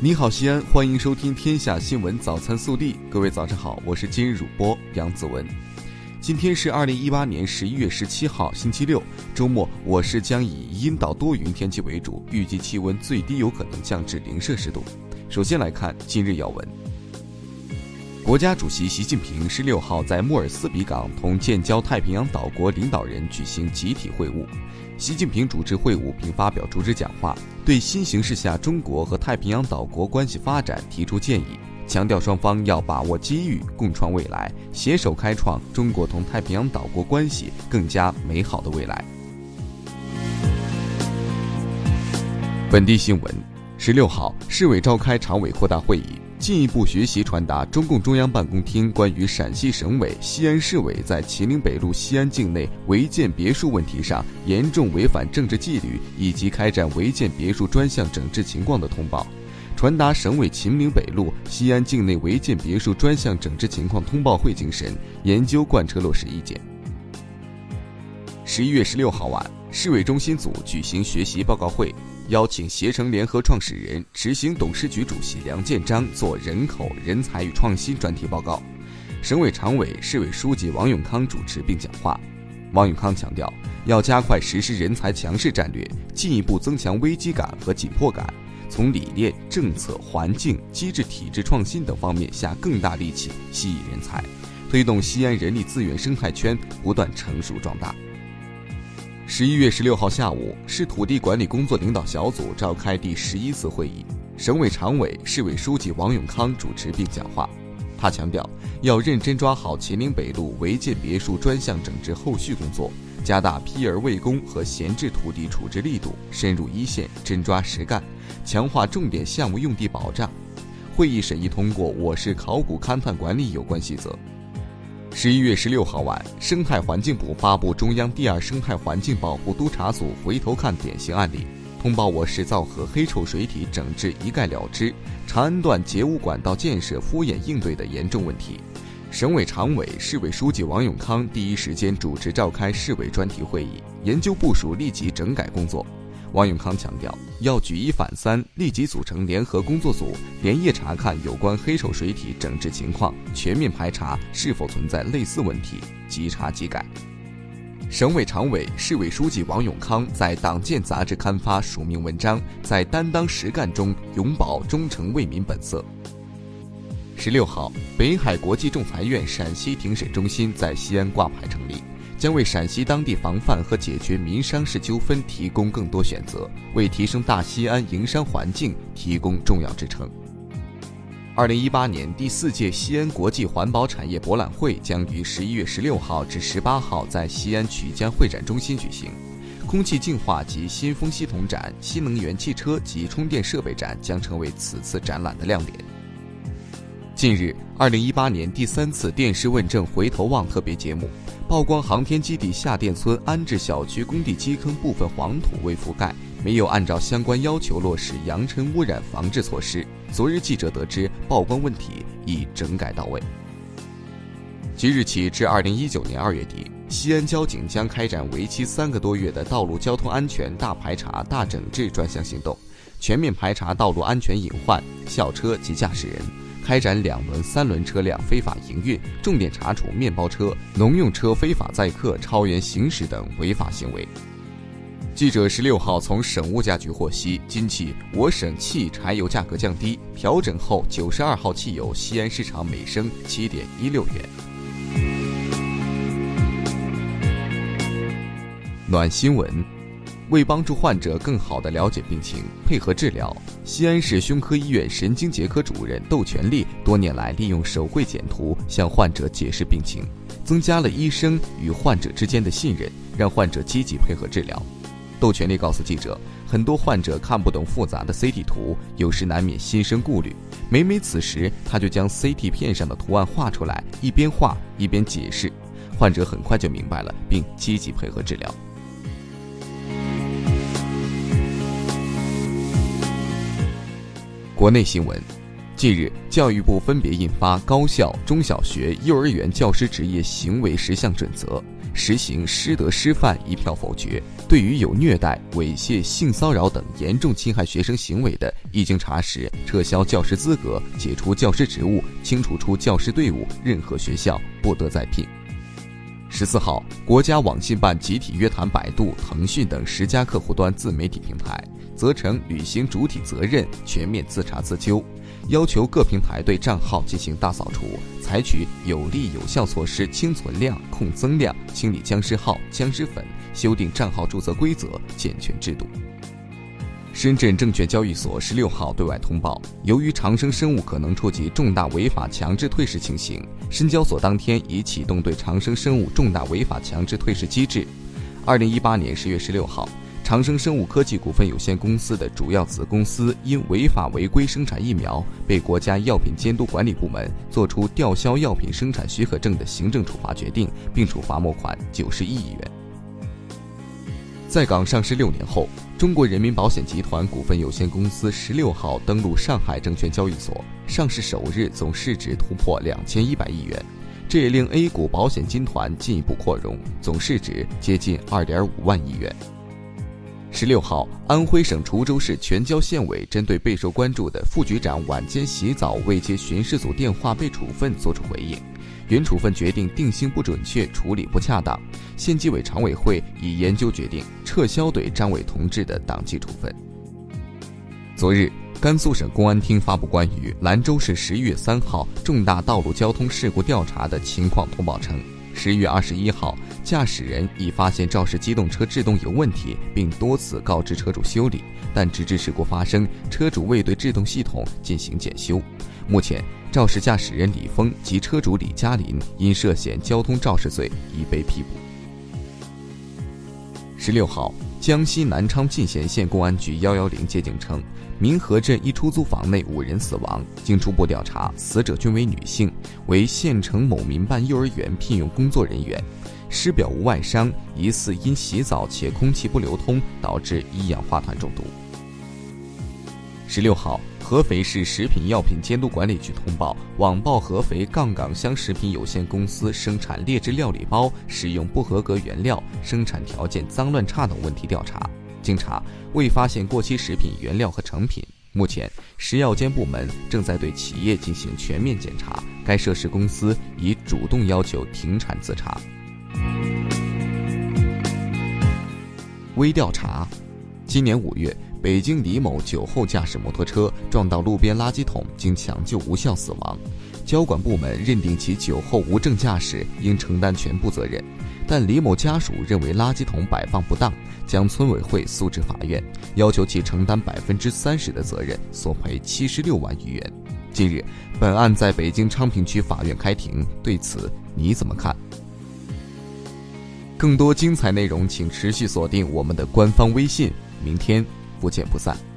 你好，西安，欢迎收听《天下新闻早餐速递》。各位早上好，我是今日主播杨子文。今天是二零一八年十一月十七号，星期六，周末。我市将以阴到多云天气为主，预计气温最低有可能降至零摄氏度。首先来看今日要闻。国家主席习近平十六号在莫尔斯比港同建交太平洋岛国领导人举行集体会晤。习近平主持会晤并发表主旨讲话，对新形势下中国和太平洋岛国关系发展提出建议，强调双方要把握机遇，共创未来，携手开创中国同太平洋岛国关系更加美好的未来。本地新闻：十六号，市委召开常委扩大会议。进一步学习传达中共中央办公厅关于陕西省委、西安市委在秦岭北路西安境内违建别墅问题上严重违反政治纪律以及开展违建别墅专项整治情况的通报，传达省委秦岭北路西安境内违建别墅专项整治情况通报会精神，研究贯彻落实意见。十一月十六号晚，市委中心组举行学习报告会。邀请携程联合创始人、执行董事局主席梁建章做人口、人才与创新专题报告。省委常委、市委书记王永康主持并讲话。王永康强调，要加快实施人才强势战略，进一步增强危机感和紧迫感，从理念、政策、环境、机制、体制创新等方面下更大力气吸引人才，推动西安人力资源生态圈不断成熟壮大。十一月十六号下午，市土地管理工作领导小组召开第十一次会议，省委常委、市委书记王永康主持并讲话。他强调，要认真抓好秦岭北路违建别墅专项整治后续工作，加大批而未工和闲置土地处置力度，深入一线，真抓实干，强化重点项目用地保障。会议审议通过《我市考古勘探管理有关细则》。十一月十六号晚，生态环境部发布中央第二生态环境保护督察组回头看典型案例，通报我市造河黑臭水体整治一概了之，长安段截污管道建设敷衍应对的严重问题。省委常委、市委书记王永康第一时间主持召开市委专题会议，研究部署立即整改工作。王永康强调，要举一反三，立即组成联合工作组，连夜查看有关黑臭水体整治情况，全面排查是否存在类似问题，即查即改。省委常委、市委书记王永康在《党建》杂志刊发署名文章，在担当实干中永葆忠诚为民本色。十六号，北海国际仲裁院陕西庭审中心在西安挂牌成立。将为陕西当地防范和解决民商事纠纷提供更多选择，为提升大西安营商环境提供重要支撑。二零一八年第四届西安国际环保产业博览会将于十一月十六号至十八号在西安曲江会展中心举行，空气净化及新风系统展、新能源汽车及充电设备展将成为此次展览的亮点。近日，二零一八年第三次电视问政回头望特别节目。曝光航天基地下店村安置小区工地基坑部分黄土未覆盖，没有按照相关要求落实扬尘污染防治措施。昨日记者得知，曝光问题已整改到位。即日起至二零一九年二月底，西安交警将开展为期三个多月的道路交通安全大排查、大整治专项行动，全面排查道路安全隐患、校车及驾驶人。开展两轮、三轮车辆非法营运，重点查处面包车、农用车非法载客、超员行驶等违法行为。记者十六号从省物价局获悉，今起我省汽柴油价格降低，调整后九十二号汽油西安市场每升七点一六元。暖新闻。为帮助患者更好地了解病情、配合治疗，西安市胸科医院神经结科主任窦全利多年来利用手绘简图向患者解释病情，增加了医生与患者之间的信任，让患者积极配合治疗。窦全利告诉记者，很多患者看不懂复杂的 CT 图，有时难免心生顾虑。每每此时，他就将 CT 片上的图案画出来，一边画一边解释，患者很快就明白了，并积极配合治疗。国内新闻，近日，教育部分别印发《高校、中小学、幼儿园教师职业行为十项准则》，实行师德师范一票否决。对于有虐待、猥亵、性骚扰等严重侵害学生行为的，一经查实，撤销教师资格，解除教师职务，清除出教师队伍，任何学校不得再聘。十四号，国家网信办集体约谈百度、腾讯等十家客户端自媒体平台，责成履行主体责任，全面自查自纠，要求各平台对账号进行大扫除，采取有力有效措施清存量、控增量，清理僵尸号、僵尸粉，修订账号注册规则，健全制度。深圳证券交易所十六号对外通报，由于长生生物可能触及重大违法强制退市情形，深交所当天已启动对长生生物重大违法强制退市机制。二零一八年十月十六号，长生生物科技股份有限公司的主要子公司因违法违规生产疫苗，被国家药品监督管理部门作出吊销药品生产许可证的行政处罚决定，并处罚没款九十一亿元。在港上市六年后，中国人民保险集团股份有限公司十六号登陆上海证券交易所，上市首日总市值突破两千一百亿元，这也令 A 股保险金团进一步扩容，总市值接近二点五万亿元。十六号，安徽省滁州市全椒县委针对备受关注的副局长晚间洗澡未接巡视组电话被处分作出回应。原处分决定定性不准确，处理不恰当，县纪委常委会已研究决定撤销对张伟同志的党纪处分。昨日，甘肃省公安厅发布关于兰州市十一月三号重大道路交通事故调查的情况通报称，十一月二十一号，驾驶人已发现肇事机动车制动有问题，并多次告知车主修理，但直至事故发生，车主未对制动系统进行检修。目前。肇事驾驶人李峰及车主李嘉林因涉嫌交通肇事罪已被批捕。十六号，江西南昌进贤县公安局幺幺零接警称，民和镇一出租房内五人死亡，经初步调查，死者均为女性，为县城某民办幼儿园聘用工作人员，尸表无外伤，疑似因洗澡且空气不流通导致一氧化碳中毒。十六号。合肥市食品药品监督管理局通报网曝合肥杠杆香食品有限公司生产劣质料理包使用不合格原料、生产条件脏乱差等问题调查，经查未发现过期食品原料和成品。目前，食药监部门正在对企业进行全面检查，该涉事公司已主动要求停产自查。微调查，今年五月。北京李某酒后驾驶摩托车撞到路边垃圾桶，经抢救无效死亡。交管部门认定其酒后无证驾驶，应承担全部责任。但李某家属认为垃圾桶摆放不当，将村委会诉至法院，要求其承担百分之三十的责任，索赔七十六万余元。近日，本案在北京昌平区法院开庭，对此你怎么看？更多精彩内容，请持续锁定我们的官方微信。明天。不见不散。